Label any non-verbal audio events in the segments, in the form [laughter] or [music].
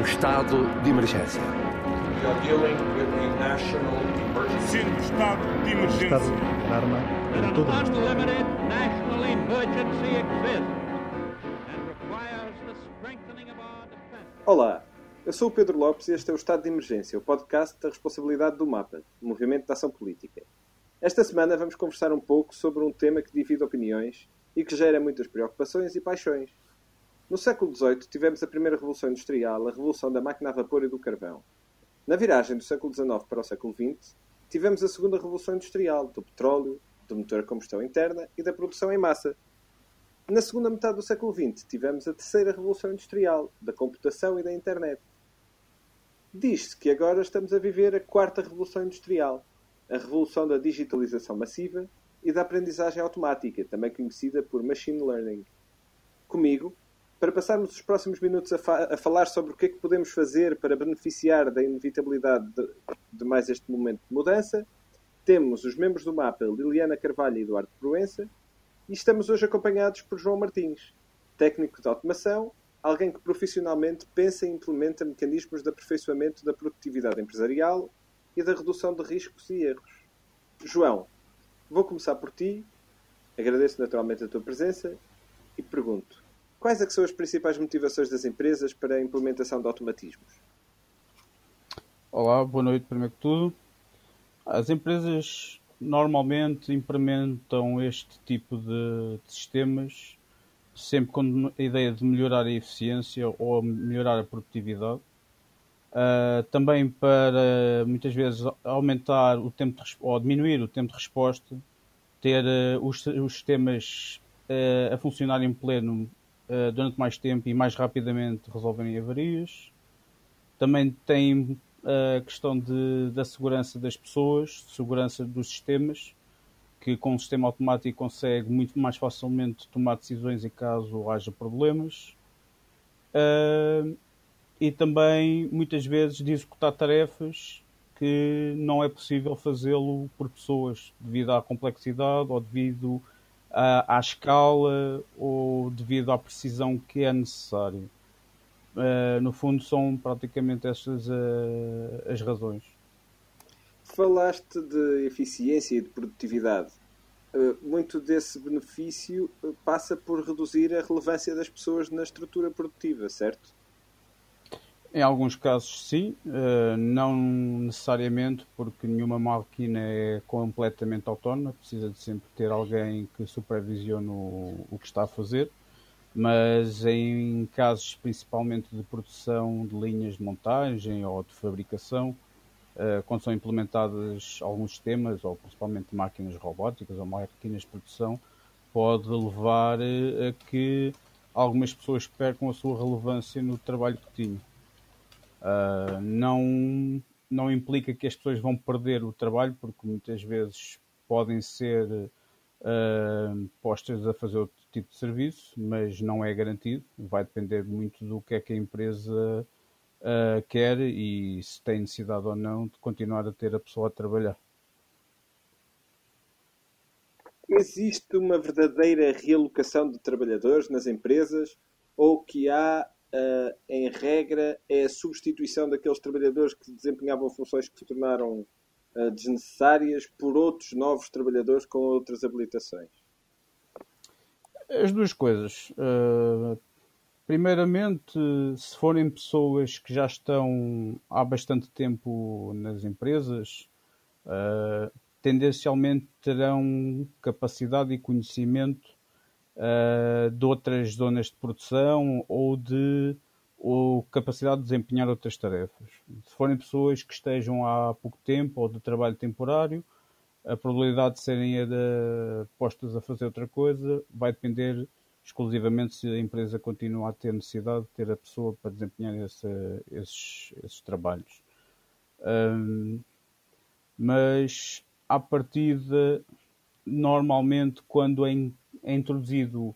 o estado de emergência. Sendo estado de emergência. Estado de alarma em todo o mundo. Olá, eu sou o Pedro Lopes e este é o Estado de Emergência, o podcast da responsabilidade do MAPA, Movimento de Ação Política. Esta semana vamos conversar um pouco sobre um tema que divide opiniões e que gera muitas preocupações e paixões. No século XVIII tivemos a primeira Revolução Industrial, a Revolução da Máquina a Vapor e do Carvão. Na viragem do século XIX para o século XX, tivemos a segunda Revolução Industrial, do petróleo, do motor a combustão interna e da produção em massa. Na segunda metade do século XX, tivemos a terceira Revolução Industrial, da computação e da internet. Diz-se que agora estamos a viver a quarta Revolução Industrial, a revolução da digitalização massiva e da aprendizagem automática, também conhecida por Machine Learning. Comigo, para passarmos os próximos minutos a, fa a, falar sobre o que é que podemos fazer para beneficiar da inevitabilidade de, de, mais este momento de mudança, temos os membros do MAPA Liliana Carvalho e Eduardo Proença e estamos hoje acompanhados por João Martins, técnico de automação, alguém que profissionalmente pensa e implementa mecanismos de aperfeiçoamento da produtividade empresarial e da redução de riscos e erros. João, vou começar por ti, agradeço naturalmente a tua presença e pergunto: quais é são as principais motivações das empresas para a implementação de automatismos? Olá, boa noite, primeiro que tudo. As empresas normalmente implementam este tipo de, de sistemas sempre com a ideia de melhorar a eficiência ou melhorar a produtividade. Uh, também para muitas vezes aumentar o tempo de, ou diminuir o tempo de resposta, ter uh, os, os, sistemas uh, a funcionar em pleno durante mais tempo e mais rapidamente resolverem avarias. Também tem a questão de, da segurança das pessoas, segurança dos sistemas, que com o sistema automático consegue muito mais facilmente tomar decisões em caso haja problemas. Uh, e também, muitas vezes, de executar tarefas que não é possível fazê-lo por pessoas, devido à complexidade ou devido à, à escala ou devido à precisão que é necessária. Uh, no fundo, são praticamente estas uh, as razões. Falaste de eficiência e de produtividade. Uh, muito desse benefício passa por reduzir a relevância das pessoas na estrutura produtiva, certo? Em alguns casos, sim. não necessariamente, porque nenhuma máquina é completamente autónoma. Precisa de sempre ter alguém que supervisione o, que está a fazer mas em casos principalmente de produção de linhas de montagem ou de fabricação, uh, quando são implementados alguns sistemas, ou principalmente máquinas robóticas ou máquinas de produção, pode levar uh, a que algumas pessoas percam a sua relevância no trabalho que tinham. Uh, não, não implica que as pessoas vão perder o trabalho, porque muitas vezes podem ser uh, postas a fazer outro tipo de serviço, mas não é garantido. Vai depender muito do que é que a empresa uh, quer e se tem necessidade ou não de continuar a ter a pessoa a trabalhar. Existe uma verdadeira realocação de trabalhadores nas empresas ou que há, uh, em regra, é a substituição daqueles trabalhadores que desempenhavam funções que se tornaram uh, desnecessárias por outros novos trabalhadores com outras habilitações? As duas coisas. Uh, primeiramente, se forem pessoas que já estão há bastante tempo nas empresas, tendencialmente terão capacidade e conhecimento uh, de outras zonas de produção ou de ou capacidade de desempenhar outras tarefas. Se forem pessoas que estejam há pouco tempo ou de trabalho temporário, a probabilidade de serem postas a fazer outra coisa vai depender exclusivamente se a empresa continua a ter necessidade de ter a pessoa para desempenhar esse, esses, esses, trabalhos. Um, mas, à partida, normalmente, quando é, é introduzido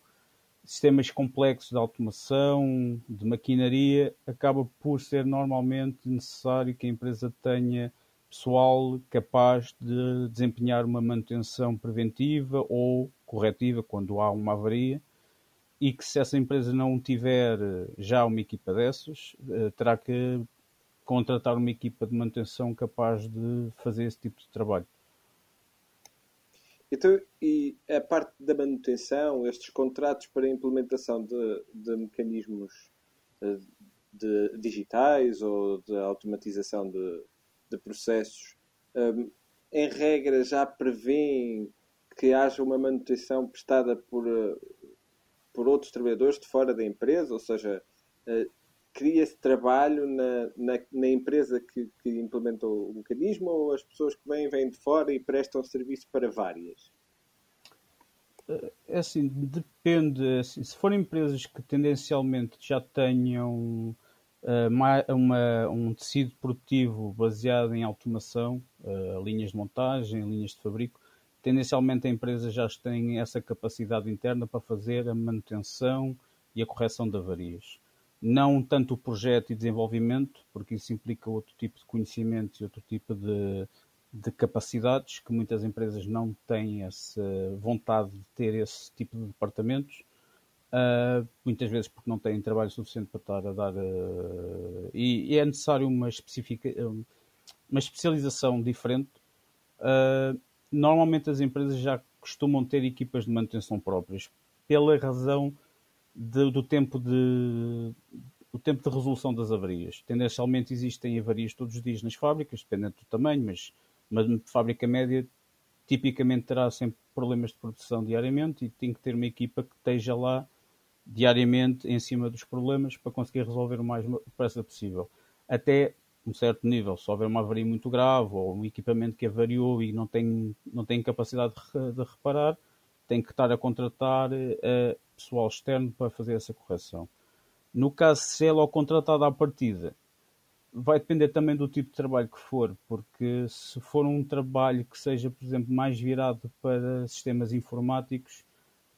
sistemas complexos de automação, de maquinaria, acaba por ser normalmente necessário que a empresa tenha pessoal capaz de desempenhar uma manutenção preventiva ou corretiva quando há uma avaria e que se essa empresa não tiver já uma equipa dessas, terá que contratar uma equipa de manutenção capaz de fazer esse tipo de trabalho. Então, e a parte da manutenção, estes contratos para implementação de, de mecanismos eh, de, digitais ou de automatização de, de processos, um, em regra já prevêem que haja uma manutenção prestada por, eh, por outros trabalhadores de fora da empresa, ou seja, uh, cria-se trabalho na, na, na empresa que, que, implementou o mecanismo ou as pessoas que vêm, vêm de fora e prestam serviço para várias? É assim, depende. É assim, se forem empresas que tendencialmente já tenham uh, uma, um tecido produtivo baseado em automação, uh, linhas de montagem, linhas de fabrico, tendencialmente a empresa já tem essa capacidade interna para fazer a manutenção e a correção de avarias não tanto o projeto e desenvolvimento, porque isso implica outro tipo de conhecimento e outro tipo de, de capacidades que muitas empresas não têm essa vontade de ter esse tipo de departamentos. Uh, muitas vezes porque não têm trabalho suficiente para estar a dar. Uh, e, e, é necessário uma, específica, uma especialização diferente. Uh, normalmente as empresas já costumam ter equipas de manutenção próprias, pela razão de, do tempo de o tempo de resolução das avarias. Tendencialmente existem avarias todos os dias nas fábricas, dependendo do tamanho, mas uma fábrica média tipicamente terá sempre problemas de produção diariamente e tem que ter uma equipa que esteja lá diariamente em cima dos problemas para conseguir resolver o mais depressa possível. Até um certo nível, se houver uma avaria muito grave ou um equipamento que avariou e não tem, não tem capacidade de, de reparar, tem que estar a contratar uh, pessoal externo para fazer essa correção. No caso, se é logo contratado à partida, vai depender também do tipo de trabalho que for, porque se for um trabalho que seja, por exemplo, mais virado para sistemas informáticos,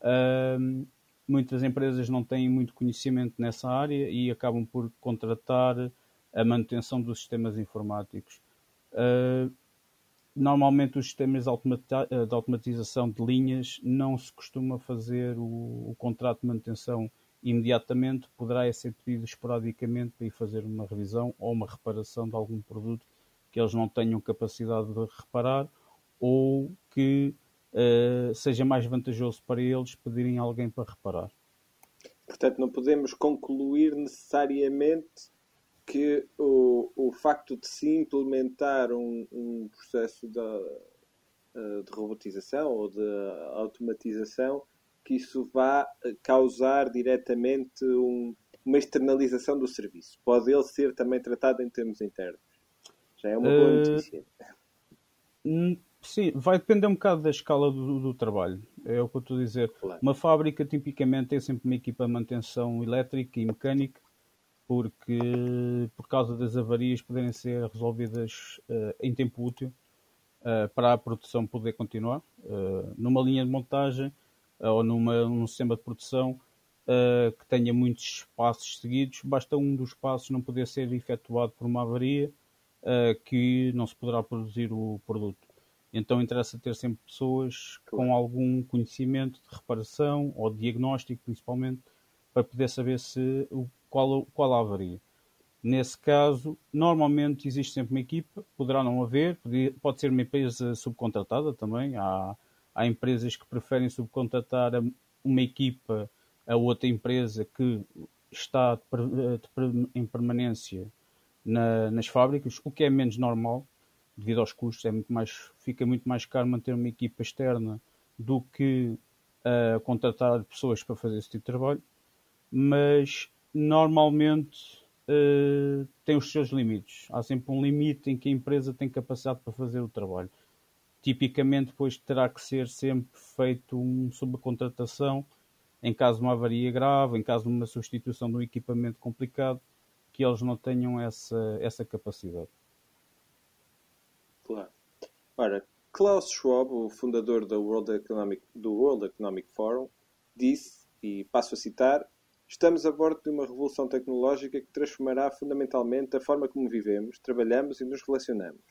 uh, muitas empresas não têm muito conhecimento nessa área e acabam por contratar a manutenção dos sistemas informáticos. Uh, normalmente os sistemas de automatização de linhas não se costuma fazer o, o contrato de manutenção imediatamente, poderá ser pedido esporadicamente para ir fazer uma revisão ou uma reparação de algum produto que eles não tenham capacidade de reparar ou que uh, seja mais vantajoso para eles pedirem alguém para reparar. Portanto, não podemos concluir necessariamente que o, o facto de se implementar um, um processo de, eh, de robotização ou de automatização, que isso vá causar diretamente um, uma externalização do serviço. Pode ele ser também tratado em termos internos. Já é uma boa uh, notícia. Sim, vai depender um bocado da escala do, do trabalho. É o que eu estou a dizer. Claro. Uma fábrica tipicamente tem sempre uma equipa de manutenção elétrica e mecânica porque por causa das avarias poderem ser resolvidas uh, em tempo útil uh, para a produção poder continuar. Uh, numa linha de montagem ou numa, num sistema de produção que tenha muitos passos seguidos, basta um dos passos não poder ser efetuado por uma avaria que não se poderá produzir o produto. Então interessa ter sempre pessoas com algum conhecimento de reparação ou de diagnóstico, principalmente, para poder saber se o qual, qual a avaria. Nesse caso, normalmente existe sempre uma equipa, poderá não haver, pode ser uma empresa subcontratada também. Há, há empresas que preferem subcontratar uma equipa a outra empresa que está em permanência na, nas fábricas, o que é menos normal devido aos custos. É muito mais, fica muito mais caro manter uma equipa externa do que uh, contratar pessoas para fazer esse tipo de trabalho. Mas normalmente uh, tem os seus limites. Há sempre um limite em que a empresa tem capacidade para fazer o trabalho. Tipicamente, depois terá que ser sempre feito uma subcontratação em caso de uma avaria grave, em caso de uma substituição de um equipamento complicado, que eles não tenham essa, essa capacidade. Claro. Ora, Klaus Schwab, o fundador do World Economic, do World Economic Forum, disse, e passo a citar, Estamos a bordo de uma revolução tecnológica que transformará fundamentalmente a forma como vivemos, trabalhamos e nos relacionamos.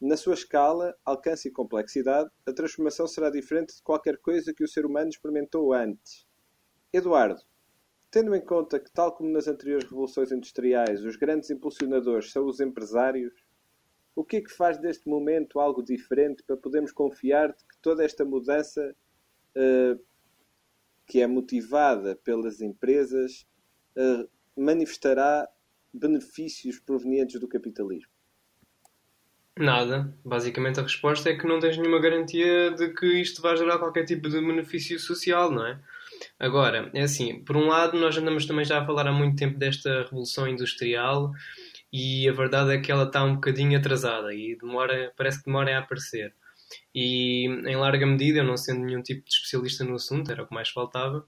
Na sua escala, alcance e complexidade, a transformação será diferente de qualquer coisa que o ser humano experimentou antes. Eduardo, tendo em conta que, tal como nas anteriores revoluções industriais, os grandes impulsionadores são os empresários, o que é que faz deste momento algo diferente para podermos confiar de que toda esta mudança uh, que é motivada pelas empresas uh, manifestará benefícios provenientes do capitalismo? Nada. Basicamente a resposta é que não tens nenhuma garantia de que isto vai gerar qualquer tipo de benefício social, não é? Agora, é assim, por um lado, nós andamos também já a falar há muito tempo desta revolução industrial e a verdade é que ela está um bocadinho atrasada e demora, parece que demora a aparecer. E em larga medida, eu não sendo nenhum tipo de especialista no assunto, era o que mais faltava,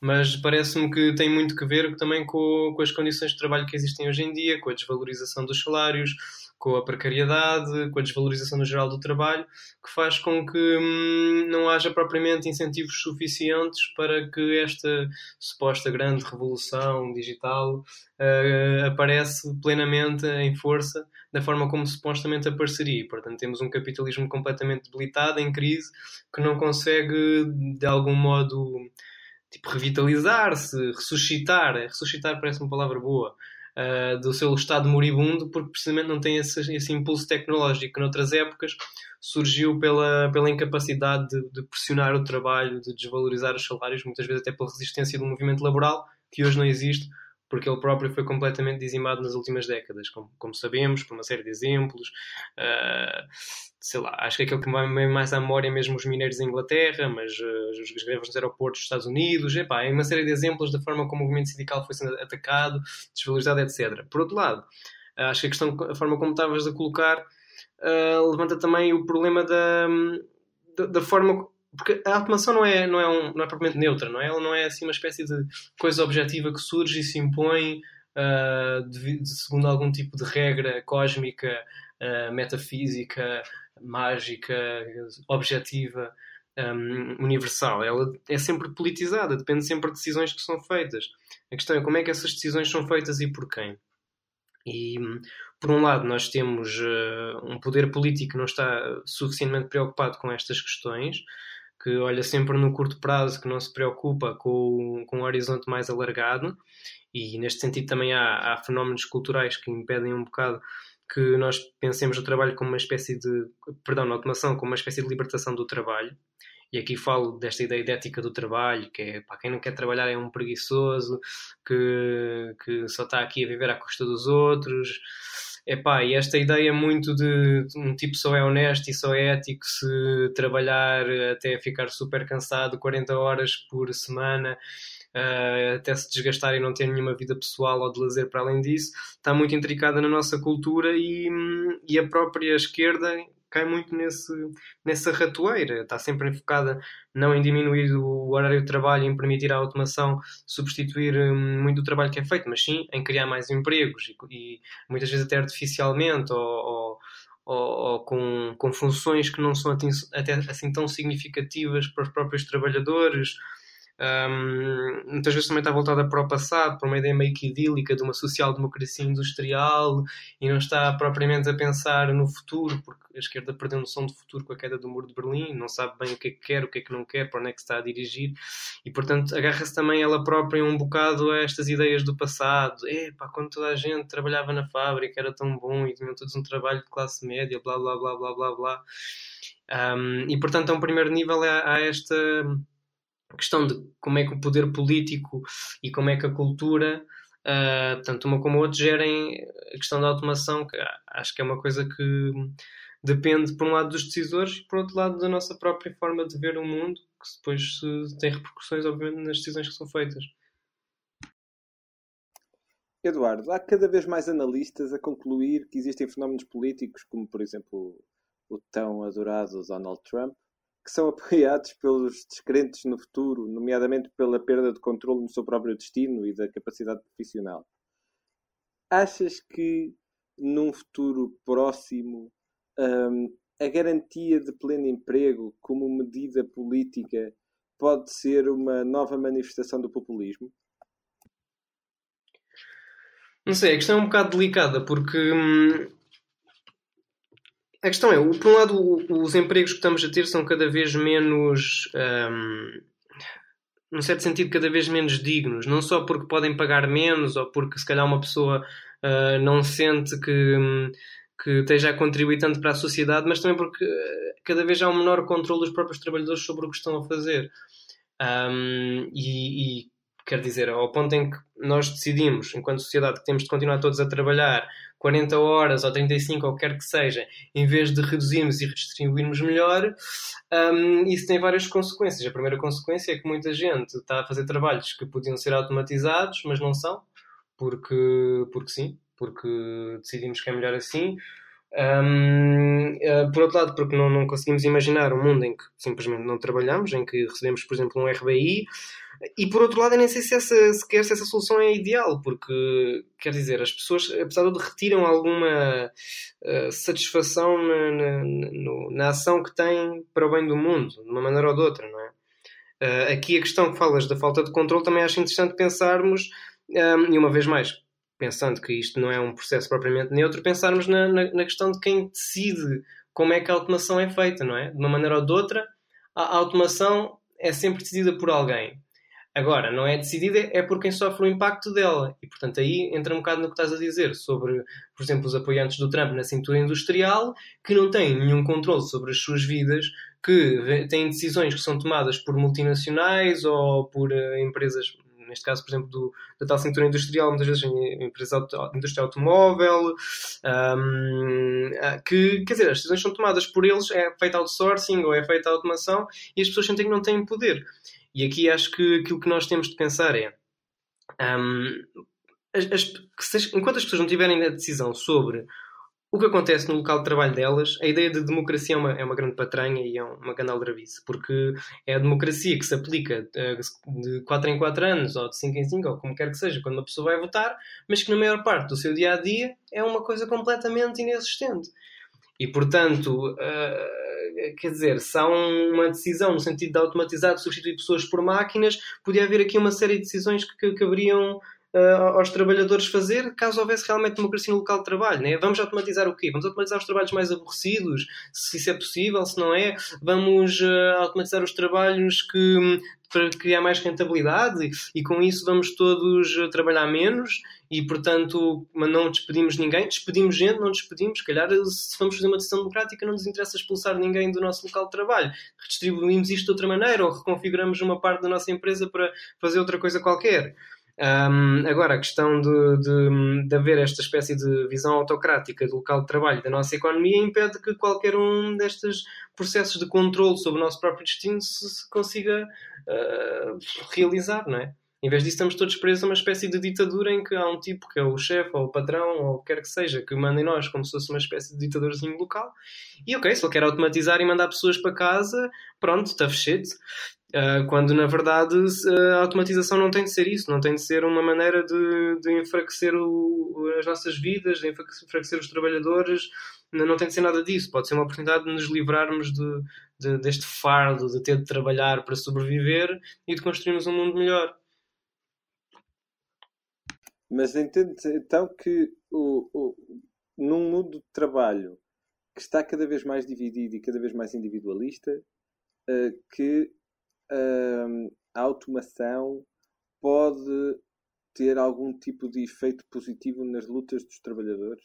mas parece-me que tem muito que ver também com, com as condições de trabalho que existem hoje em dia, com a desvalorização dos salários, com a precariedade, com a desvalorização no geral do trabalho, que faz com que hum, não haja propriamente incentivos suficientes para que esta suposta grande revolução digital uh, aparece plenamente em força da forma como supostamente apareceria. Portanto, temos um capitalismo completamente debilitado, em crise, que não consegue de algum modo tipo revitalizar-se, ressuscitar. Ressuscitar parece uma palavra boa uh, do seu estado moribundo, porque precisamente não tem esse, esse, impulso tecnológico. Que noutras épocas surgiu pela, pela incapacidade de, de, pressionar o trabalho, de desvalorizar os salários, muitas vezes até pela resistência do movimento laboral, que hoje não existe, porque ele próprio foi completamente dizimado nas últimas décadas, como, como sabemos, por uma série de exemplos. Uh, sei lá, acho que aquele que me mais à memória é mesmo os mineiros da Inglaterra, mas uh, os greves nos aeroportos dos Estados Unidos, epá, é uma série de exemplos da forma como o movimento sindical foi sendo atacado, desvalorizado, etc. Por outro lado, uh, acho que a questão, a forma como estavas a colocar, levanta também o problema da, da, da, forma. Porque a automação não é, não, é um, não é propriamente neutra, não é? Ela não é assim uma espécie de coisa objetiva que surge e se impõe de, de, segundo algum tipo de regra cósmica, metafísica, mágica, objetiva, um, universal. Ela é sempre politizada, depende sempre de decisões que são feitas. A questão é como é que essas decisões são feitas e por quem. E, por um lado, nós temos uh, um poder político que não está suficientemente preocupado com estas questões, que olha sempre no curto prazo, que não se preocupa com, com um horizonte mais alargado, e neste sentido também há, há fenómenos culturais que impedem um bocado que nós pensemos o trabalho como uma espécie de, perdão, na automação como uma espécie de libertação do trabalho. E aqui falo desta ideia de ética do trabalho, que é para quem não quer trabalhar é um preguiçoso, que, que só está aqui a viver à custa dos outros. Epá, e esta ideia muito de um tipo só é honesto e só é ético se trabalhar até ficar super cansado 40 horas por semana uh, até se desgastar e não ter nenhuma vida pessoal ou de lazer para além disso, está muito intricada na nossa cultura e, e a própria esquerda cai muito nesse, nessa ratoeira. Está sempre enfocada não em diminuir o horário de trabalho, em permitir a automação substituir hum, muito do trabalho que é feito, mas sim em criar mais empregos e, e muitas vezes até artificialmente ou, ou, ou, ou com, com funções que não são até assim tão significativas para os próprios trabalhadores um, muitas vezes também está voltada para o passado, para uma ideia meio que idílica de uma social-democracia industrial e não está propriamente a pensar no futuro, porque a esquerda perdeu noção de futuro com a queda do muro de Berlim, não sabe bem o que é que quer, o que é que não quer, para onde é que está a dirigir e, portanto, agarra-se também ela própria um bocado a estas ideias do passado. Epá, quando toda a gente trabalhava na fábrica era tão bom e tinham todos um trabalho de classe média, blá blá blá blá blá blá. Um, e, portanto, a um primeiro nível há esta a questão de como é que o poder político e como é que a cultura, uh, tanto uma como a outra, gerem a questão da automação, que acho que é uma coisa que depende, por um lado, dos decisores e, por outro lado, da nossa própria forma de ver o mundo, que depois tem repercussões, obviamente, nas decisões que são feitas. Eduardo, há cada vez mais analistas a concluir que existem fenómenos políticos, como, por exemplo, o tão adorado Donald Trump, que são [laughs] apoiados pelos descrentes no futuro, nomeadamente pela perda de controle no seu próprio destino e da capacidade profissional. Achas que num futuro próximo um, a garantia de pleno emprego como medida política pode ser uma nova manifestação do populismo? Não sei, a questão é um bocado delicada porque hum, a questão é, por um lado, os empregos que estamos a ter são cada vez menos. Um, num certo sentido, cada vez menos dignos. Não só porque podem pagar menos ou porque, se calhar, uma pessoa uh, não sente que, que esteja a contribuir tanto para a sociedade, mas também porque cada vez há um menor controle dos próprios trabalhadores sobre o que estão a fazer. Um, e, e quer dizer, ao ponto em que nós decidimos, enquanto sociedade, que temos de continuar todos a trabalhar 40 horas ou 35 ou o que quer que seja, em vez de reduzirmos e redistribuirmos melhor, um, isso tem várias consequências. A primeira consequência é que muita gente está a fazer trabalhos que podiam ser automatizados, mas não são, porque, porque sim, porque decidimos que é melhor assim. Um, uh, eh, por outro lado, porque não, não conseguimos imaginar um mundo em que simplesmente não trabalhamos, em que recebemos, por exemplo, um RBI, e por outro lado, eu nem sei se essa, sequer se essa solução é ideal, porque, quer dizer, as pessoas, apesar de retiram alguma uh, satisfação na, na, na, na, ação que têm para o bem do mundo, de uma maneira ou de outra, não é? Uh, aqui a questão que falas da falta de controle também acho interessante pensarmos, um, e uma vez mais, pensando que isto não é um processo propriamente neutro, pensarmos na, na, questão de quem decide como é que a automação é feita, não é? De uma maneira ou de outra, a, a automação é sempre decidida por alguém. Agora, não é decidida, é por quem sofre o impacto dela. E, portanto, aí entra um bocado no que estás a dizer sobre, por exemplo, os apoiantes do Trump na cintura industrial, que não têm nenhum controle sobre as suas vidas, que têm decisões que são tomadas por multinacionais ou por uh, empresas, neste caso, por exemplo, do, da tal cintura industrial, muitas vezes empresa auto, indústria automóvel, um, ah, que, quer dizer, as decisões são tomadas por eles, é feita outsourcing ou é feita automação, e as pessoas sentem que não têm poder. E aqui acho que aquilo que nós temos de pensar é. Um, as, as, enquanto as pessoas não tiverem a decisão sobre o que acontece no local de trabalho delas, a ideia de democracia é uma, é uma grande patranha e é uma grande aldrabice, porque é a democracia que se aplica uh, de 4 em 4 anos, ou de 5 em 5, ou como quer que seja, quando uma pessoa vai votar, mas que na maior parte do seu dia a dia é uma coisa completamente inexistente. E portanto. Uh, quer dizer, se há uma decisão no sentido de automatizar, de substituir pessoas por máquinas, podia haver aqui uma série de decisões que, caberiam uh, aos trabalhadores fazer caso houvesse realmente democracia no local de trabalho. Né? Vamos automatizar o quê? Vamos automatizar os trabalhos mais aborrecidos, se isso é possível, se não é. Vamos uh, automatizar os trabalhos que para criar mais rentabilidade e, com isso vamos todos eh, trabalhar menos e portanto não despedimos ninguém, despedimos gente, não despedimos, se calhar se vamos fazer uma decisão democrática não nos interessa expulsar ninguém do nosso local de trabalho, redistribuímos isto de outra maneira ou reconfiguramos uma parte da nossa empresa para fazer outra coisa qualquer. Um, agora, a questão de, de, de, haver esta espécie de visão autocrática do local de trabalho da nossa economia impede que qualquer um destes processos de controle sobre o nosso próprio destino se consiga uh, realizar, não é? Em vez disso, estamos todos presos a uma espécie de ditadura em que há um tipo que é o chefe ou o patrão ou o que quer que seja que manda em nós como se fosse uma espécie de ditadorzinho local. E ok, se ele quer automatizar e mandar pessoas para casa, pronto, tough shit. Uh, quando na verdade a automatização não tem de ser isso, não tem de ser uma maneira de, de enfraquecer o, as nossas vidas, de enfraquecer os trabalhadores, não tem de ser nada disso. Pode ser uma oportunidade de nos livrarmos de, de, deste fardo de ter de trabalhar para sobreviver e de construirmos um mundo melhor. Mas entende então que o, o, num mundo de trabalho que está cada vez mais dividido e cada vez mais individualista, uh, que uh, a automação pode ter algum tipo de efeito positivo nas lutas dos trabalhadores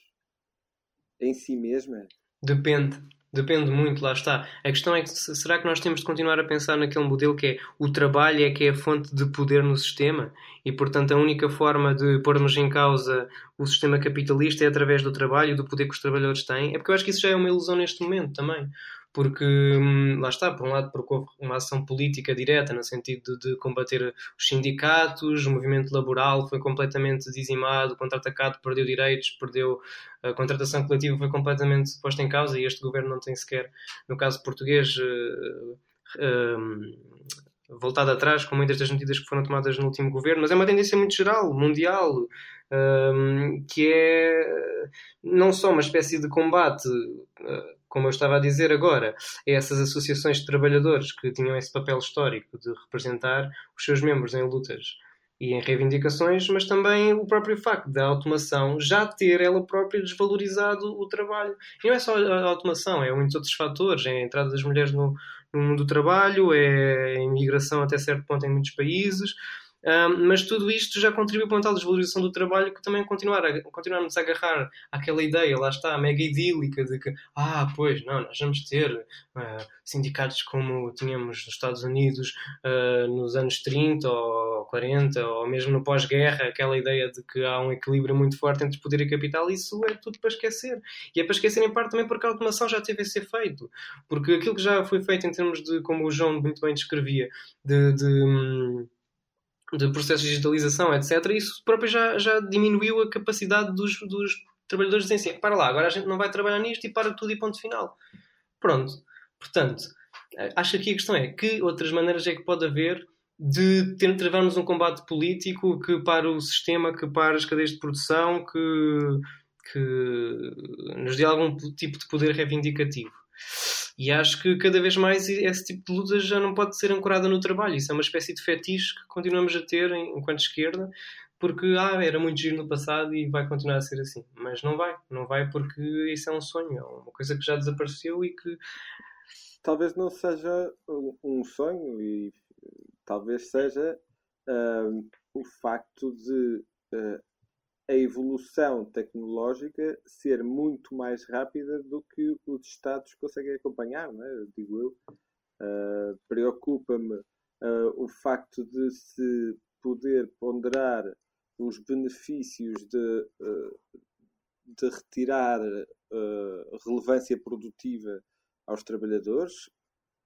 em si mesma? Depende. Depende muito, lá está. A questão é que será que nós temos de continuar a pensar naquele modelo que é o trabalho é que é a fonte de poder no sistema e, portanto, a única forma de pormos em causa o sistema capitalista é através do trabalho do poder que os trabalhadores têm? É porque eu acho que isso já é uma ilusão neste momento também porque hum, lá está, por um lado, porque houve uma ação política direta no sentido de, combater os sindicatos, o movimento laboral foi completamente dizimado, contra-atacado, perdeu direitos, perdeu a contratação coletiva foi completamente posta em causa e este governo não tem sequer, no caso português, uh, uh, voltado atrás com muitas das medidas que foram tomadas no último governo, mas é uma tendência muito geral, mundial, uh, que é não só uma espécie de combate como eu estava a dizer agora, é essas associações de trabalhadores que tinham esse papel histórico de representar os seus membros em lutas e em reivindicações, mas também o próprio facto da automação já ter ela própria desvalorizado o trabalho. E não é só a automação, é muitos outros fatores, é a entrada das mulheres no, no mundo do trabalho, é a imigração até certo ponto em muitos países, mas tudo isto já contribui para uma tal desvalorização do trabalho que também continuar a, continuarmos a agarrar àquela ideia, lá está, mega idílica de que, ah, pois, não, nós vamos ter uh, sindicatos como tínhamos nos Estados Unidos uh, nos anos 30 ou 40, ou mesmo no pós-guerra, aquela ideia de que há um equilíbrio muito forte entre poder e capital, isso é tudo para esquecer. E é para esquecer em parte também porque a automação já teve a ser feito. Porque aquilo que já foi feito em termos de, como o João muito bem descrevia, de, de hum, de processos de digitalização, etc., isso próprio já, já diminuiu a capacidade dos, dos trabalhadores de dizer assim, para lá, agora a gente não vai trabalhar nisto e para tudo e ponto final. Pronto. Portanto, acho que a questão é que outras maneiras é que pode haver de ter, travarmos um combate político que para o sistema, que para as cadeias de produção, que, que nos dê algum tipo de poder reivindicativo. E acho que cada vez mais esse tipo de luta já não pode ser ancorada no trabalho. Isso é uma espécie de fetiche que continuamos a ter enquanto esquerda, porque ah, era muito giro no passado e vai continuar a ser assim. Mas não vai, não vai porque isso é um sonho, é uma coisa que já desapareceu e que. Talvez não seja um sonho e talvez seja uh, o facto de uh, a evolução tecnológica ser muito mais rápida do que os Estados conseguem acompanhar, não é? digo eu. Uh, Preocupa-me uh, o facto de se poder ponderar os benefícios de, uh, de retirar relevância produtiva aos trabalhadores,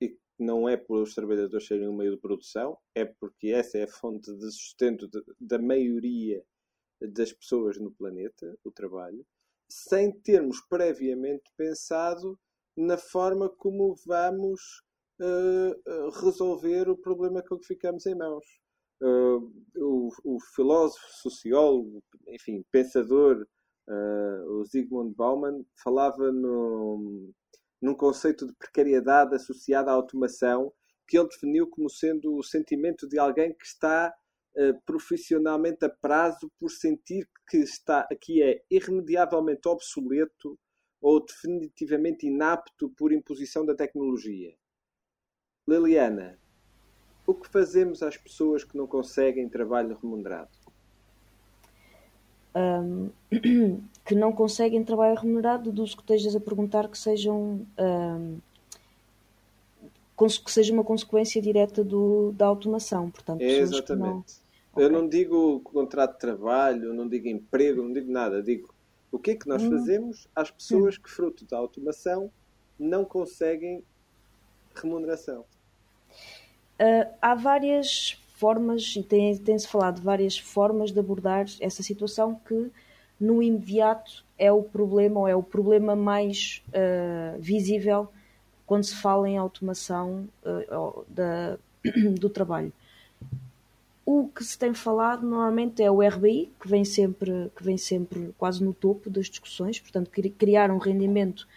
e não é por os trabalhadores serem um meio de produção, é porque essa é a fonte de sustento de, da maioria das pessoas no planeta, o trabalho, sem termos previamente pensado na forma como vamos uh, resolver o problema com que ficamos em mãos. Uh, o, o, filósofo, sociólogo, enfim, pensador, uh, o Zygmunt Bauman, falava no, num conceito de precariedade associada à automação que ele definiu como sendo o sentimento de alguém que está profissionalmente a prazo por sentir que está aqui é irremediavelmente obsoleto ou definitivamente inapto por imposição da tecnologia. Liliana, o que fazemos às pessoas que não conseguem trabalho remunerado? Um, [clears throat] que não conseguem trabalho remunerado, dos que estejas a perguntar que sejam um, que seja uma consequência direta do, da automação. Portanto, Exatamente. Okay. Eu não digo contrato de trabalho, não digo emprego, não digo nada. Digo o que é que nós hum. fazemos às pessoas que, fruto da automação, não conseguem remuneração? Uh, há várias formas, e tem-se tem falado de várias formas de abordar essa situação que, no imediato, é o problema, ou é o problema mais uh, visível quando se fala em automação uh, da, [coughs] do trabalho. O que se tem falado normalmente é o RBI, que vem sempre, que vem sempre quase no topo das discussões, portanto, criar um rendimento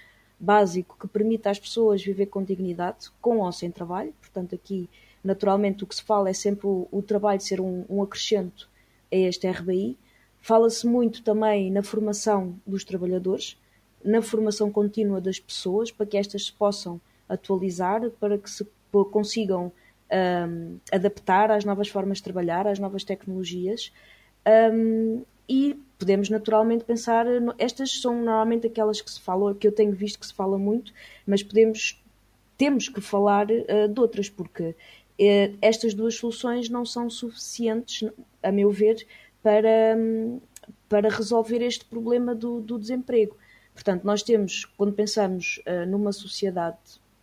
básico que permita às pessoas viver com dignidade, com ou sem trabalho. Portanto, aqui, naturalmente, o que se fala é sempre o, o trabalho ser um, um acrescento a este RBI. Fala-se muito também na formação dos trabalhadores, na formação contínua das pessoas, para que estas se possam atualizar, para que se consigam um, adaptar às novas formas de trabalhar, às novas tecnologias. Um, e podemos naturalmente pensar, estas são normalmente aquelas que se falam, que eu tenho visto que se fala muito, mas podemos, temos que falar uh, de outras, porque uh, estas duas soluções não são suficientes, a meu ver, para, um, para resolver este problema do, do, desemprego. Portanto, nós temos, quando pensamos uh, numa sociedade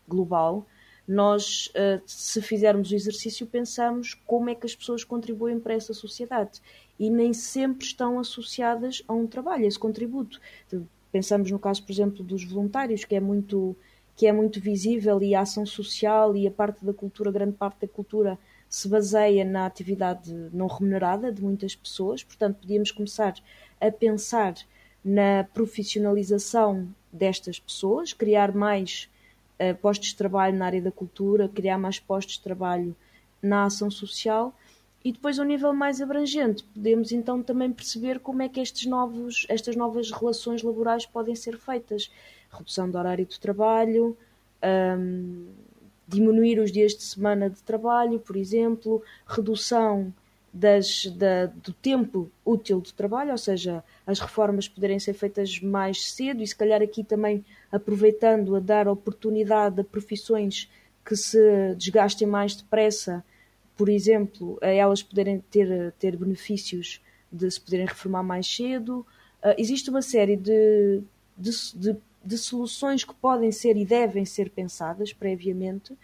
global, nós, eh, se fizermos o exercício, pensamos como é que as pessoas contribuem para essa sociedade e nem sempre estão associadas a um trabalho, a esse contributo. Pensamos no caso, por exemplo, dos voluntários, que é muito que é muito visível e a ação social e a parte da cultura, grande parte da cultura se baseia na atividade não remunerada de muitas pessoas, portanto, podíamos começar a pensar na profissionalização destas pessoas, criar mais uh, postos de trabalho na área da cultura, criar mais postos de trabalho na ação social e depois, ao nível mais abrangente, podemos então também perceber como é que estes novos, estas novas relações laborais podem ser feitas. Redução do horário de trabalho, um, diminuir os dias de semana de trabalho, por exemplo, redução das, da, do tempo útil de trabalho, ou seja, as reformas poderem ser feitas mais cedo e se calhar aqui também aproveitando a dar oportunidade a profissões que se desgastem mais depressa, por exemplo, a elas poderem ter, ter benefícios de se poderem reformar mais cedo. Uh, existe uma série de, de, de, de, soluções que podem ser e devem ser pensadas previamente, uh,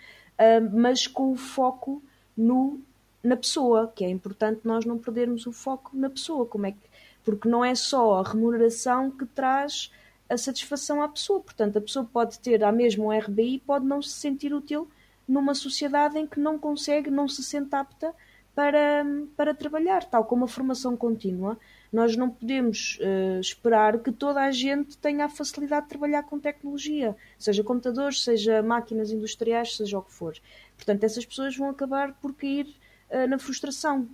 mas com o foco no, na pessoa, que é importante nós não perdermos o foco na pessoa, como é que, porque não é só a remuneração que traz a satisfação à pessoa. Portanto, a pessoa pode ter a mesma um RBI, pode não se sentir útil numa sociedade em que não consegue, não se sente apta para, para trabalhar, tal como a formação contínua. Nós não podemos uh, esperar que toda a gente tenha a facilidade de trabalhar com tecnologia, seja computadores, seja máquinas industriais, seja o que for. Portanto, essas pessoas vão acabar por cair uh, na frustração.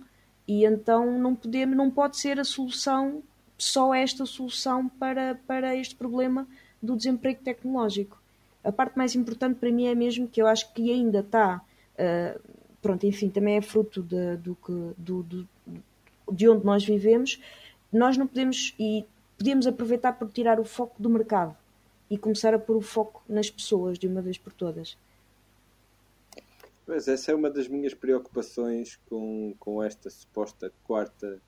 E então não podemos, não pode ser a solução, só esta solução para, para este problema do desemprego tecnológico. A parte mais importante para mim é mesmo que eu acho que ainda está uh, pronto, enfim, também é fruto de, do que, do, do, de onde nós vivemos, nós não podemos e podemos aproveitar por tirar o foco do mercado e começar a pôr o foco nas pessoas de uma vez por todas. Pois, essa é uma das minhas preocupações com, com esta suposta quarta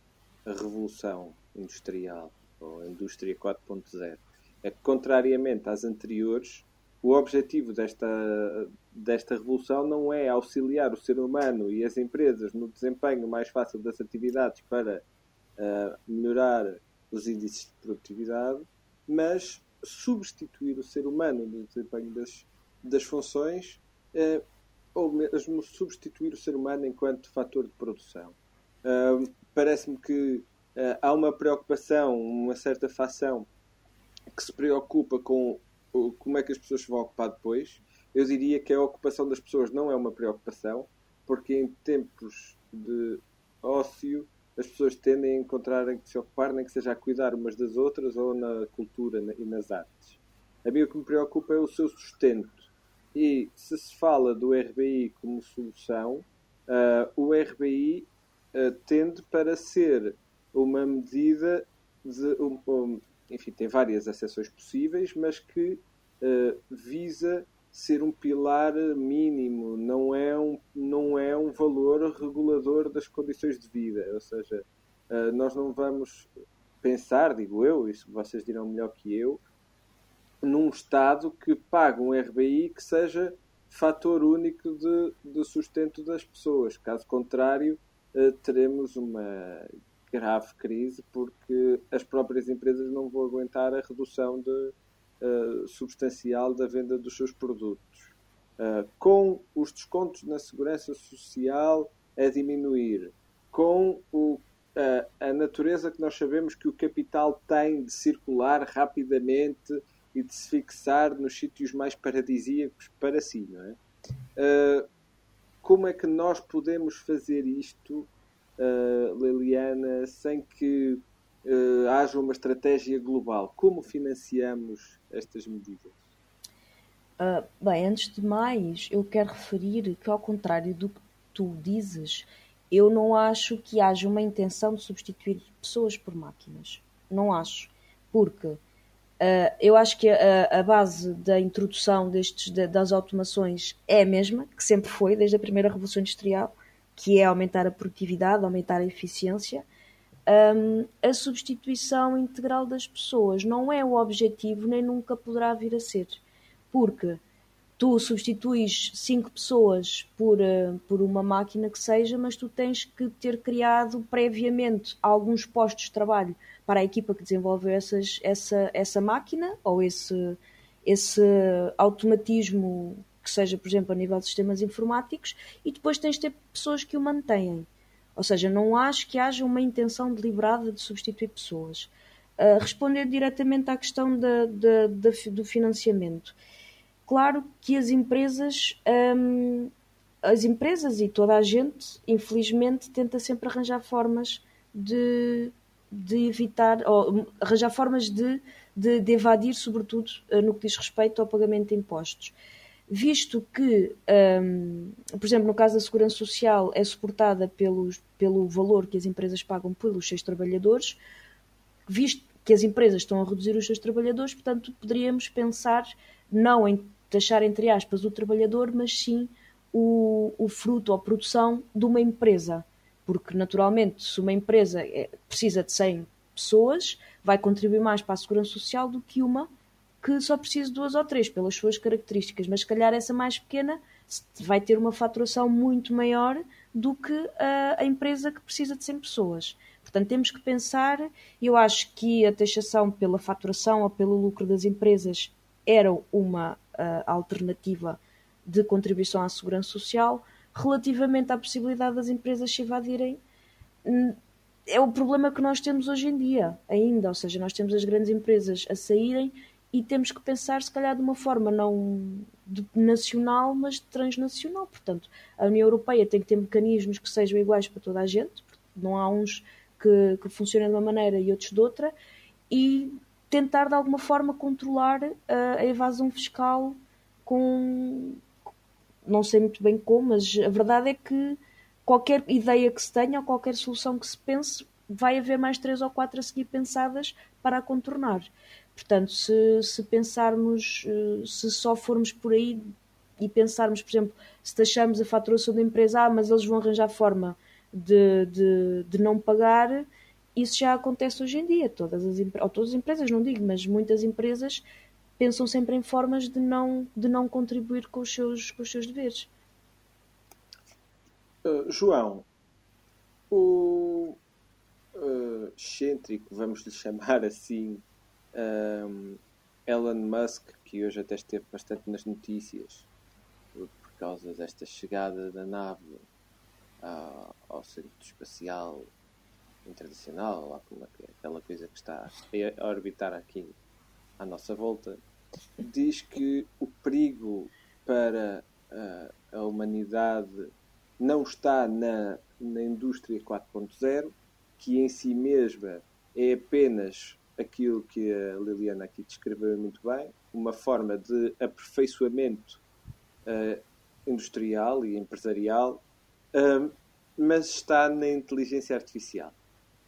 revolução industrial, ou indústria 4.0. É que, contrariamente às anteriores, o objetivo desta, desta revolução não é auxiliar o ser humano e as empresas no desempenho mais fácil das atividades para uh, melhorar os índices de produtividade, mas substituir o ser humano no desempenho das, das funções uh, ou mesmo substituir o ser humano enquanto fator de produção. Uh, Parece-me que há uma preocupação, uma certa facção que se preocupa com como é que as pessoas se vão ocupar depois. Eu diria que a ocupação das pessoas não é uma preocupação, porque em tempos de ócio as pessoas tendem a encontrar em que se ocupar, nem que seja a cuidar umas das outras ou na cultura e nas artes. A mim o que me preocupa é o seu sustento. E se se fala do RBI como solução, uh, o RBI uh, tende para ser uma medida de, um, um, enfim, tem várias acessões possíveis, mas que uh, visa ser um pilar mínimo, não é um, não é um valor regulador das condições de vida. Ou seja, nós não vamos pensar, digo eu, isso vocês dirão melhor que eu, num Estado que pague um RBI que seja fator único de, de sustento das pessoas. Caso contrário, uh, teremos uma grave crise porque as próprias empresas não vão aguentar a redução de, uh, substancial da venda dos seus produtos. Uh, com os descontos na segurança social a diminuir, com o, a natureza que nós sabemos que o capital tem de circular rapidamente e de se fixar nos sítios mais paradisíacos para si, não é? como é que nós podemos fazer isto uh, Liliana, sem que uh, haja uma estratégia global? Como financiamos estas medidas? Uh, bem, antes de mais, eu quero referir que, ao contrário do que tu dizes, eu não acho que haja uma intenção de substituir pessoas por máquinas. Não acho. Porque uh, eu acho que a, a, base da introdução destes, das automações é a mesma, que sempre foi, desde a primeira Revolução Industrial, que é aumentar a produtividade, aumentar a eficiência. Um, a substituição integral das pessoas não é o objetivo, nem nunca poderá vir a ser. Porque tu substituis cinco pessoas por, uh, por uma máquina que seja, mas tu tens que ter criado previamente alguns postos de trabalho para a equipa que desenvolveu essas, essa, essa máquina ou esse, esse automatismo que seja, por exemplo, a nível de sistemas informáticos, e depois tens de ter pessoas que o mantêm. Ou seja, não acho que haja uma intenção deliberada de substituir pessoas. Uh, responder diretamente à questão da, do financiamento. Claro que as empresas, um, as empresas e toda a gente, infelizmente, tenta sempre arranjar formas de, de evitar, ou arranjar formas de, de, de evadir, sobretudo no que diz respeito ao pagamento de impostos. visto que, um, por exemplo, no caso da Segurança Social, é suportada pelos, pelo valor que as empresas pagam pelos seus trabalhadores, visto que as empresas estão a reduzir os seus trabalhadores, portanto, poderíamos pensar não em taxar, entre aspas, o trabalhador, mas sim o, o fruto ou produção de uma empresa. Porque, naturalmente, se uma empresa é, precisa de 100 pessoas, vai contribuir mais para a segurança social do que uma que só precisa de duas ou três, pelas suas características. Mas, se calhar, essa mais pequena vai ter uma faturação muito maior do que a, empresa que precisa de 100 pessoas. Portanto, temos que pensar, eu acho que a taxação pela faturação ou pelo lucro das empresas era uma alternativa de contribuição à segurança social. Relativamente à possibilidade das empresas se evadirem, hum, é o problema que nós temos hoje em dia, ainda. Ou seja, nós temos as grandes empresas a saírem e temos que pensar, se calhar, de uma forma não nacional, mas transnacional. Portanto, a União Europeia tem que ter mecanismos que sejam iguais para toda a gente, não há uns que, que funcionem de uma maneira e outros de outra, e tentar de alguma forma controlar a, a evasão fiscal com. Não sei muito bem como, mas a verdade é que qualquer ideia que se tenha ou qualquer solução que se pense, vai haver mais três ou quatro a seguir pensadas para a contornar. Portanto, se, se pensarmos, eh, se só formos por aí e pensarmos, por exemplo, se taxamos a faturação da empresa, ah, mas eles vão arranjar forma de, de, de não pagar, isso já acontece hoje em dia. Todas as, ou todas as empresas, não digo, mas muitas empresas pensam sempre em formas de não, de não contribuir com os seus, com os seus deveres. Uh, João, o uh, excêntrico, vamos lhe chamar assim, um, Elon Musk, que hoje até esteve bastante nas notícias por, causa desta chegada da nave ao Centro Espacial Internacional, lá como aquela coisa que está a orbitar aqui à nossa volta, diz que o perigo para a, a humanidade não está na, na indústria 4.0, que em si mesma é apenas aquilo que a Liliana aqui descreveu muito bem, uma forma de aperfeiçoamento uh, industrial e empresarial, uh, mas está na inteligência artificial.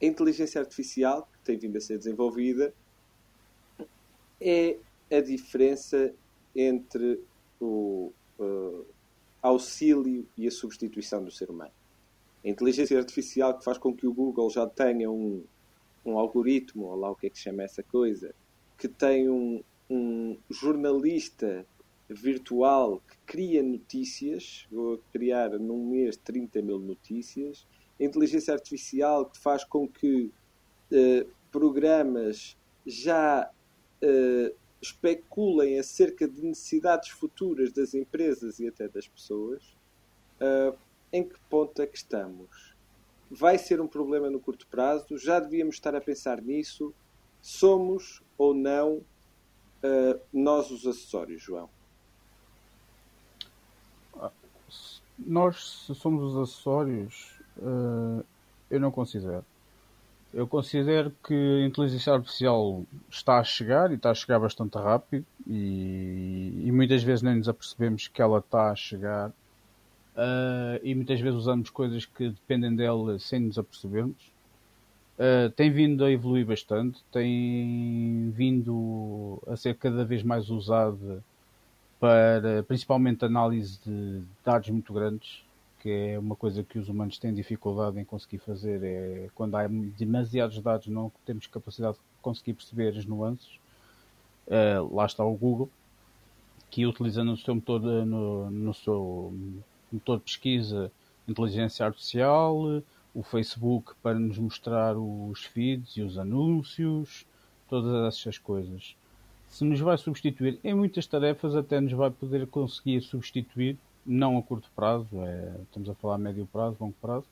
A inteligência artificial, que tem vindo a ser desenvolvida, é a diferença entre o uh, auxílio e a substituição do ser humano. A inteligência artificial que faz com que o Google já tenha um, um algoritmo, ou lá o que é que chama essa coisa, que tem um, um jornalista virtual que cria notícias, vou criar num mês 30 mil notícias, inteligência artificial que faz com que uh, programas já uh, especulem acerca de necessidades futuras das empresas e até das pessoas, uh, em que ponto é que estamos? vai ser um problema no curto prazo, já devíamos estar a pensar nisso. Somos ou não uh, nós os acessórios, João? Nós, se somos os acessórios, uh, eu não considero. Eu considero que a inteligência artificial está a chegar e está a chegar bastante rápido e, e muitas vezes nem nos apercebemos que ela está a chegar uh, e muitas vezes usamos coisas que dependem dela sem nos apercebermos. Uh, tem vindo a evoluir bastante, tem vindo a ser cada vez mais usada para principalmente análise de dados muito grandes, que é uma coisa que os humanos têm dificuldade em conseguir fazer, é quando há demasiados dados não temos capacidade de conseguir perceber as nuances. Uh, lá está o Google, que utiliza no seu motor, no, no seu motor de pesquisa, inteligência artificial, o Facebook para nos mostrar os feeds e os anúncios, todas essas coisas. Se nos vai substituir em muitas tarefas, até nos vai poder conseguir substituir, não a curto prazo, é, estamos a falar a médio prazo, longo prazo,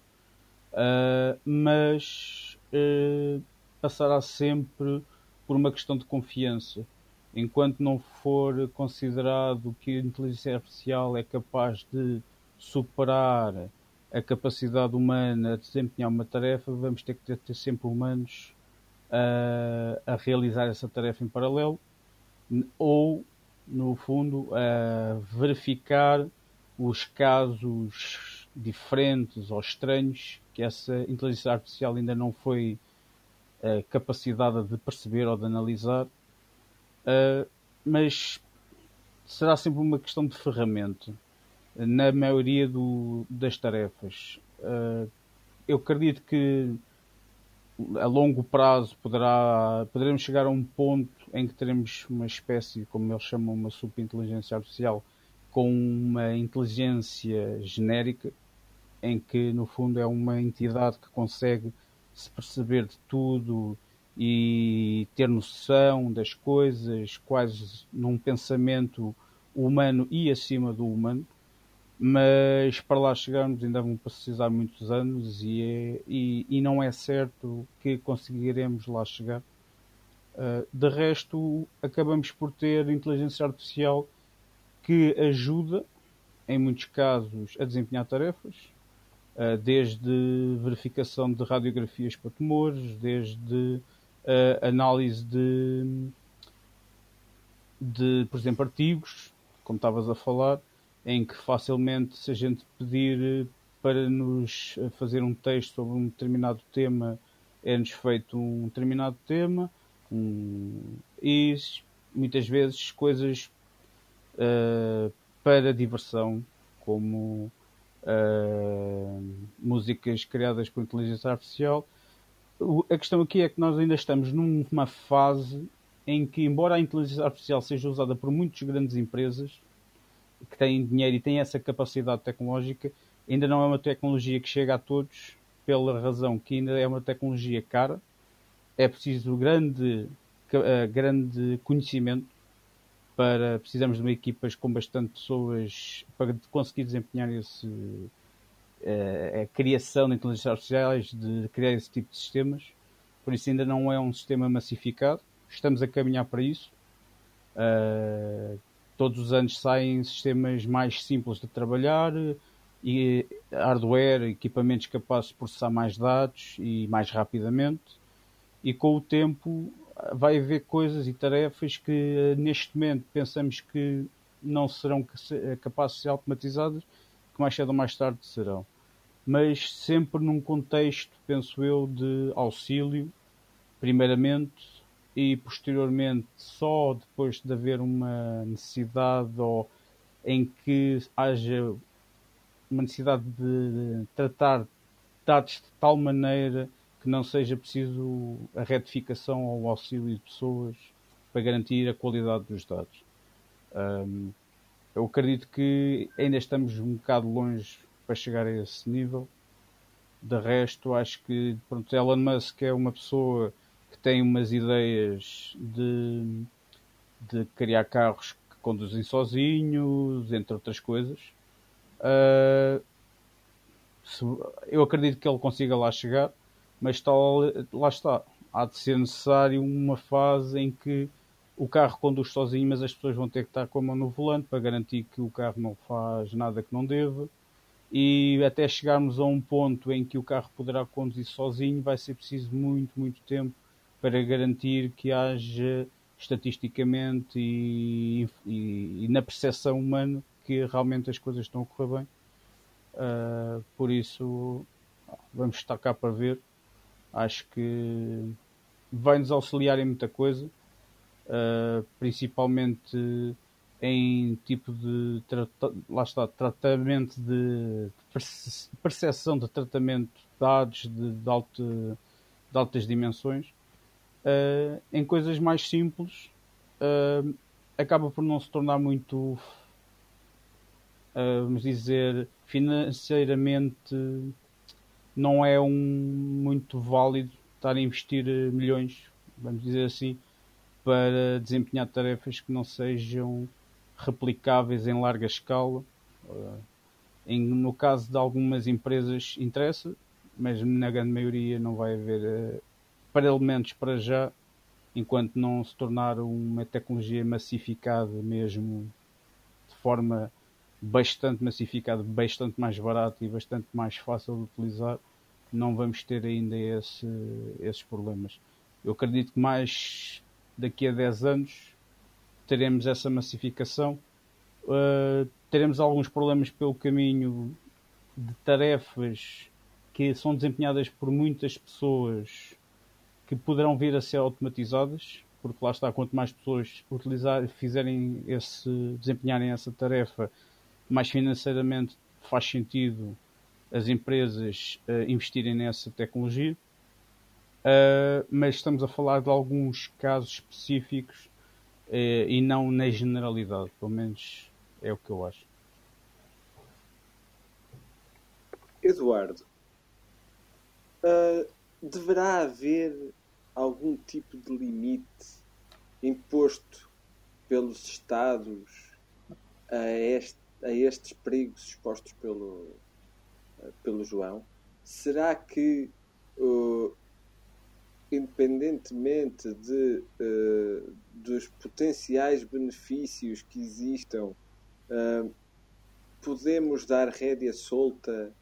uh, mas uh, passará sempre por uma questão de confiança. Enquanto não for considerado que a inteligência artificial é capaz de superar a capacidade humana de desempenhar uma tarefa, vamos ter que ter, sempre humanos a, a, realizar essa tarefa em paralelo, ou no fundo, a verificar os casos diferentes ou estranhos que essa inteligência artificial ainda não foi uh, capacitada de perceber ou de analisar, uh, mas será sempre uma questão de ferramenta na maioria do, das tarefas. Uh, eu acredito que a longo prazo poderá, poderemos chegar a um ponto em que teremos uma espécie, como eles chamam, uma superinteligência artificial, com uma inteligência genérica, em que no fundo é uma entidade que consegue se perceber de tudo e ter noção das coisas, quase num pensamento humano e acima do humano mas para lá chegarmos ainda vão precisar muitos anos e, é, e, e não é certo que conseguiremos lá chegar. Uh, de resto, acabamos por ter inteligência artificial que ajuda, em muitos casos, a desempenhar tarefas, uh, desde verificação de radiografias para tumores, desde uh, análise de, de, por exemplo, artigos, como estavas a falar, em que facilmente, se a gente pedir eh, para nos eh, fazer um texto sobre um determinado tema, é-nos feito um determinado tema um, e muitas vezes coisas uh, para diversão, como uh, músicas criadas por inteligência artificial. A questão aqui é que nós ainda estamos numa fase em que, embora a inteligência artificial seja usada por muitas grandes empresas, que têm dinheiro e têm essa capacidade tecnológica, ainda não é uma tecnologia que chega a todos, pela razão que ainda é uma tecnologia cara, é preciso grande, uh, grande conhecimento para precisamos de uma equipas com bastante pessoas para conseguir desempenhar esse uh, a criação de inteligências artificiais, de criar esse tipo de sistemas. Por isso ainda não é um sistema massificado. Estamos a caminhar para isso. Uh, todos os anos saem sistemas mais simples de trabalhar e hardware, equipamentos capazes de processar mais dados e mais rapidamente. E com o tempo vai haver coisas e tarefas que neste momento pensamos que não serão capazes de ser automatizadas, que mais cedo ou mais tarde serão. Mas sempre num contexto, penso eu, de auxílio, primeiramente, e posteriormente só depois de haver uma necessidade ou em que haja uma necessidade de tratar dados de tal maneira que não seja preciso a retificação ou o auxílio de pessoas para garantir a qualidade dos dados. Um, eu acredito que ainda estamos um bocado longe para chegar a esse nível. De resto, acho que pronto, Elon Musk é uma pessoa que tem umas ideias de, de criar carros que conduzem sozinhos, entre outras coisas. Uh, eu acredito que ele consiga lá chegar, mas lá está. Há de ser necessário uma fase em que o carro conduz sozinho, mas as pessoas vão ter que estar com a mão no volante para garantir que o carro não faz nada que não deva. E até chegarmos a um ponto em que o carro poderá conduzir sozinho, vai ser preciso muito, muito tempo para garantir que haja estatisticamente e, e, e na percepção humana que realmente as coisas estão a correr bem. Uh, por isso, vamos estar cá para ver. Acho que vai nos auxiliar em muita coisa, uh, principalmente em tipo de lá está, tratamento de, percepção de tratamento de dados de, de, de altas dimensões. Uh, em coisas mais simples uh, acaba por não se tornar muito, uh, vamos dizer, financeiramente não é um muito válido estar a investir milhões, vamos dizer assim, para desempenhar tarefas que não sejam replicáveis em larga escala. Em, no caso de algumas empresas interessa, mas na grande maioria não vai haver para elementos para já, enquanto não se tornar uma tecnologia massificada mesmo de forma bastante massificada, bastante mais barata e bastante mais fácil de utilizar, não vamos ter ainda esse, esses problemas. Eu acredito que mais daqui a 10 anos teremos essa massificação. Uh, teremos alguns problemas pelo caminho de tarefas que são desempenhadas por muitas pessoas que poderão vir a ser automatizadas, porque lá está, quanto mais pessoas utilizar, fizerem esse, desempenharem essa tarefa, mais financeiramente faz sentido as empresas uh, investirem nessa tecnologia. Uh, mas estamos a falar de alguns casos específicos uh, e não na generalidade, pelo menos é o que eu acho. Eduardo, deverá haver algum tipo de limite imposto pelos Estados a, este, a estes perigos expostos pelo, pelo João? Será que, uh, independentemente de, uh, dos potenciais benefícios que existam, uh, podemos dar rédea solta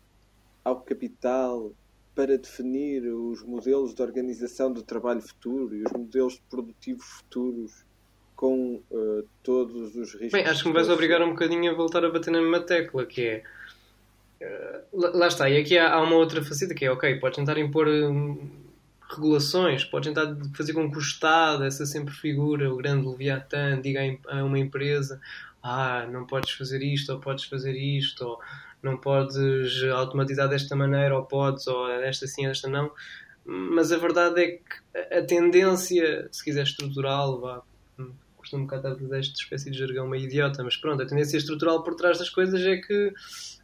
ao capital para definir os modelos de organização do trabalho futuro e os modelos produtivos futuros com uh, todos os riscos. Bem, acho que me vais obrigar um bocadinho a voltar a bater na mesma tecla, que é. Uh, lá está, e aqui há, há, uma outra faceta que é, ok, podes tentar impor um, regulações, podes tentar fazer com que o Estado, essa sempre figura, o grande Leviatã, diga a uma empresa: ah, não podes fazer isto, ou podes fazer isto, ou não podes automatizar desta maneira, ou podes, ou esta sim, esta não. Mas a verdade é que a tendência, se quiser estrutural, vá, costumo um bocado a esta espécie de jargão meio idiota, mas pronto, a tendência estrutural por trás das coisas é que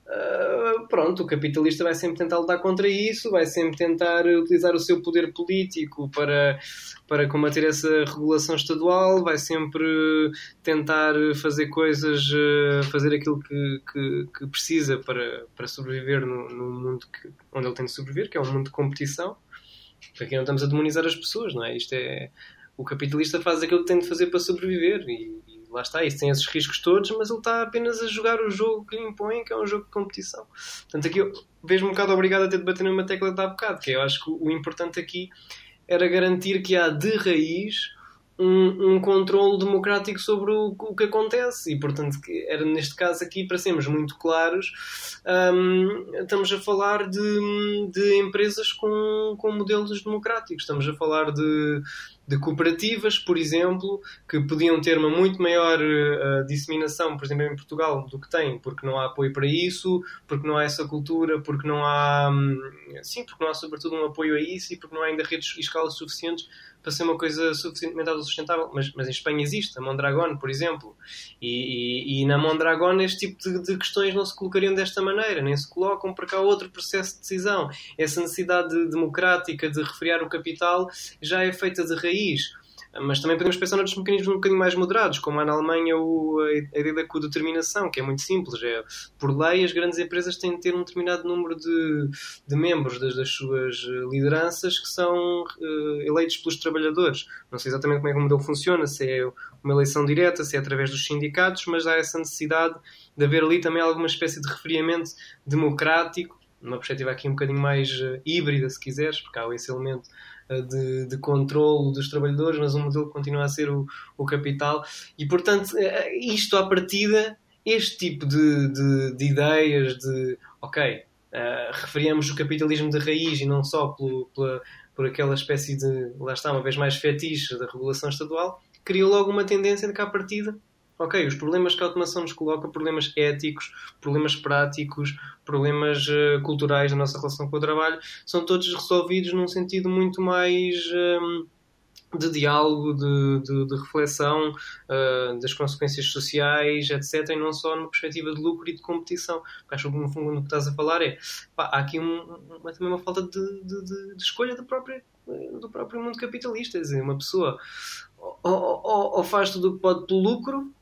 Uh, pronto, o capitalista vai sempre tentar lutar contra isso, vai sempre tentar utilizar o seu poder político para, para combater essa regulação estadual, vai sempre tentar fazer coisas, uh, fazer aquilo que, que, que, precisa para, para sobreviver no, no mundo que, onde ele tem de sobreviver, que é um mundo de competição. Aqui não estamos a demonizar as pessoas, não é? Isto é. O capitalista faz aquilo que tem de fazer para sobreviver e, lá está, isso tem esses riscos todos, mas ele está apenas a jogar o jogo que lhe impõe, que é um jogo de competição. Portanto, aqui eu vejo-me um bocado obrigado a ter de bater numa tecla de há bocado, que eu acho que o importante aqui era garantir que há de raiz um, um controle democrático sobre o, o, que acontece e portanto era neste caso aqui para sermos muito claros um, estamos a falar de, de empresas com, com modelos democráticos estamos a falar de de cooperativas, por exemplo, que podiam ter uma muito maior uh, disseminação, por exemplo, em Portugal, do que têm, porque não há apoio para isso, porque não há essa cultura, porque não há, um, sim, porque não há sobretudo um apoio a isso e porque não há ainda redes e escalas suficientes para ser uma coisa suficientemente autossustentável. Mas, mas em Espanha existe, a Mondragon, por exemplo. E, e, e na Mondragon este tipo de, de, questões não se colocariam desta maneira, nem se colocam para cá outro processo de decisão. Essa necessidade de, democrática de refriar o capital já é feita de raiz. Mas também podemos pensar noutros mecanismos um bocadinho mais moderados, como há na Alemanha o, a ideia da codeterminação, que é muito simples. É, por lei, as grandes empresas têm de ter um determinado número de, de membros das, das, suas lideranças que são uh, eleitos pelos trabalhadores. Não sei exatamente como é que o modelo funciona, se é uma eleição direta, se é através dos sindicatos, mas há essa necessidade de haver ali também alguma espécie de refriamento democrático, numa perspectiva aqui um bocadinho mais uh, híbrida, se quiseres, porque há esse elemento eh, de, de controle dos trabalhadores, mas o modelo continua a ser o, o capital. E, portanto, eh, isto à partida, este tipo de, de, de ideias de, ok, uh, referíamos o capitalismo de raiz e não só pelo, pela, por aquela espécie de, lá está, uma vez mais fetiche da regulação estadual, criou logo uma tendência de que à partida ok, os problemas que a automação nos coloca, problemas éticos, problemas práticos, problemas uh, culturais da nossa relação com o trabalho, são todos resolvidos num sentido muito mais um, de diálogo, de, de, de reflexão uh, das consequências sociais, etc., e não só numa perspectiva de lucro e de competição. Porque acho que no fundo o que estás a falar é pá, há aqui um, uma, também uma falta de, de, escolha do próprio, do próprio mundo capitalista. Quer dizer, uma pessoa ou, ou, ou faz tudo o que pode pelo lucro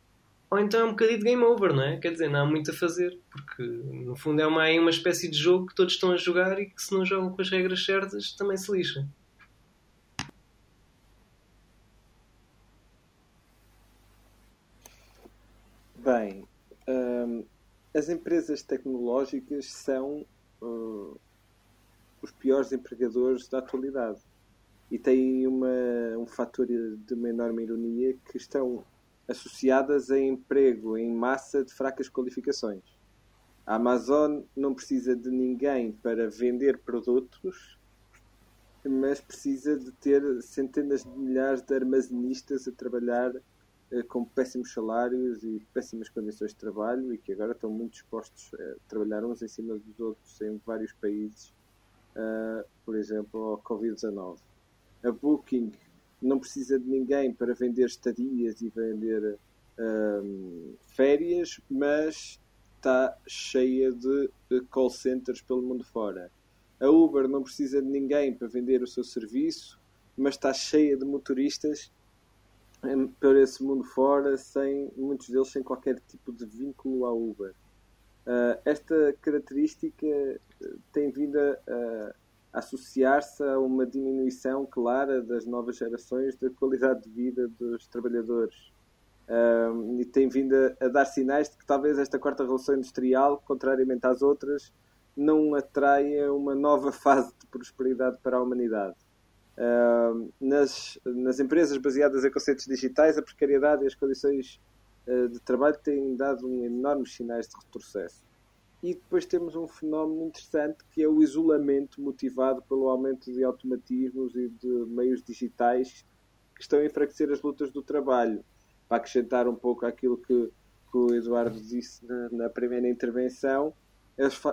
ou então é um bocadinho de game over, não é? Quer dizer, não há muito a fazer, porque no fundo é uma, é uma espécie de jogo que todos estão a jogar e que se não jogam com as regras certas também se lixa. Bem, hum, as empresas tecnológicas são hum, os piores empregadores da atualidade e têm uma, um fator de uma enorme ironia que estão associadas a emprego em massa de fracas qualificações. A Amazon não precisa de ninguém para vender produtos, mas precisa de ter centenas de milhares de armazenistas a trabalhar eh, com péssimos salários e péssimas condições de trabalho e que agora estão muito dispostos a trabalhar uns em cima dos outros em vários países, uh, por exemplo, ao Covid-19. A Booking não precisa de ninguém para vender estadias e vender uh, férias, mas está cheia de call centers pelo mundo fora. A Uber não precisa de ninguém para vender o seu serviço, mas está cheia de motoristas para esse mundo fora, sem muitos deles sem qualquer tipo de vínculo à Uber. Uh, esta característica ah, tem vindo a associar-se a uma diminuição clara das novas gerações da qualidade de vida dos trabalhadores. Uh, e tem vindo a, a, dar sinais de que talvez esta quarta revolução industrial, contrariamente às outras, não atraia uma nova fase de prosperidade para a humanidade. Uh, nas, nas empresas baseadas em conceitos digitais, a precariedade e as condições uh, de trabalho têm dado um enormes sinais de retrocesso. E depois temos um fenómeno interessante que é o isolamento motivado pelo aumento de automatismos e de meios digitais que estão a enfraquecer as lutas do trabalho. Para acrescentar um pouco aquilo que, que o Eduardo disse na, na primeira intervenção,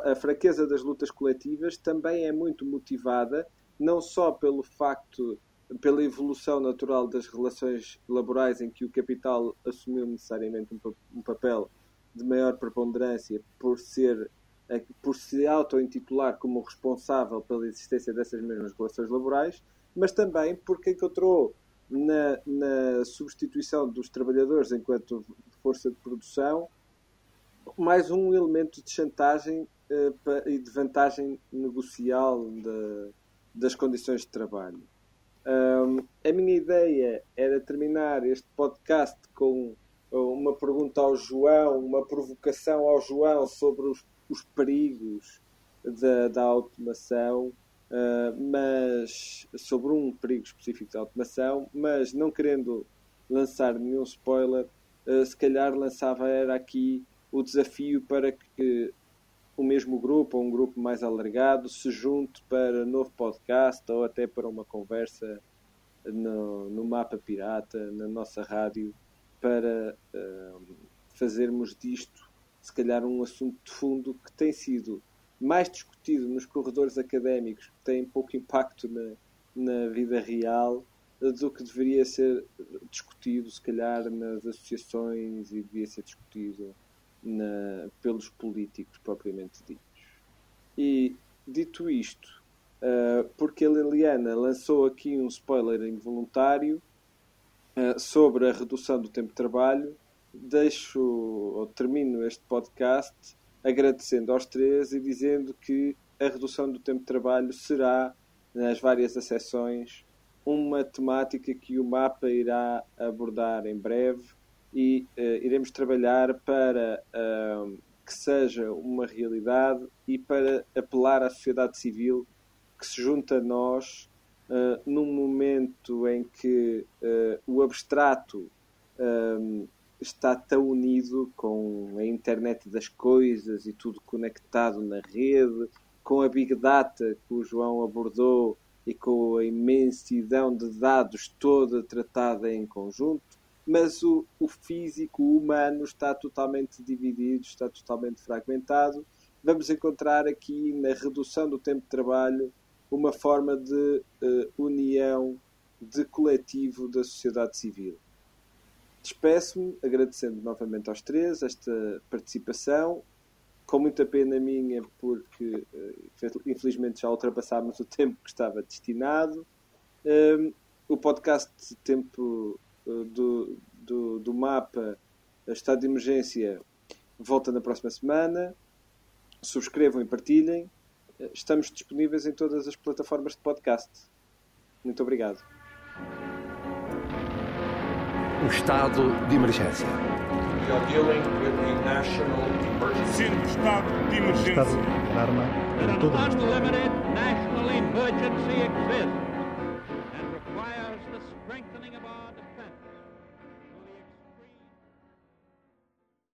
a fraqueza das lutas coletivas também é muito motivada não só pelo facto, pela evolução natural das relações laborais em que o capital assumiu necessariamente um, papel de maior preponderância por ser por se auto-intitular como responsável pela existência dessas mesmas relações laborais, mas também porque encontrou na, na substituição dos trabalhadores enquanto força de produção mais um elemento de chantagem uh, e de vantagem negocial de, das condições de trabalho. Um, a minha ideia era terminar este podcast com uma pergunta ao João, uma provocação ao João sobre os, os perigos da, da automação, uh, mas sobre um perigo específico da automação, mas não querendo lançar nenhum spoiler, uh, se calhar lançava era aqui o desafio para que o mesmo grupo ou um grupo mais alargado se junte para novo podcast ou até para uma conversa no, no Mapa Pirata, na nossa rádio, para uh, fazermos disto, se calhar, um assunto de fundo que tem sido mais discutido nos corredores académicos, que tem pouco impacto na, na vida real, do que deveria ser discutido, se calhar, nas associações e devia ser discutido na, pelos políticos propriamente ditos. E dito isto, uh, porque a Liliana lançou aqui um spoiler involuntário sobre a redução do tempo de trabalho, deixo ou termino este podcast agradecendo aos três e dizendo que a redução do tempo de trabalho será, nas várias acessões, uma temática que o mapa irá abordar em breve e uh, iremos trabalhar para uh, que seja uma realidade e para apelar à sociedade civil que se junta a nós uh, num momento em que o abstrato está tão unido com a internet das coisas e tudo conectado na rede, com a Big Data que o João abordou e com a imensidão de dados toda tratada em conjunto mas o, o físico, o humano, está totalmente dividido, está totalmente fragmentado. Vamos encontrar aqui na redução do tempo de trabalho uma forma de uh, união, de coletivo da sociedade civil. Despeço-me agradecendo novamente aos três esta participação, com muita pena minha, porque uh, infelizmente já ultrapassámos o tempo que estava destinado. Um, o podcast Tempo do, do, do mapa Estado de Emergência volta na próxima semana. Subscrevam e partilhem. Estamos disponíveis em todas as plataformas de podcast. Muito obrigado. O estado de emergência. We are dealing with a national emergency. Estado de emergência. Estado de alarma. An unlimited national emergency exists.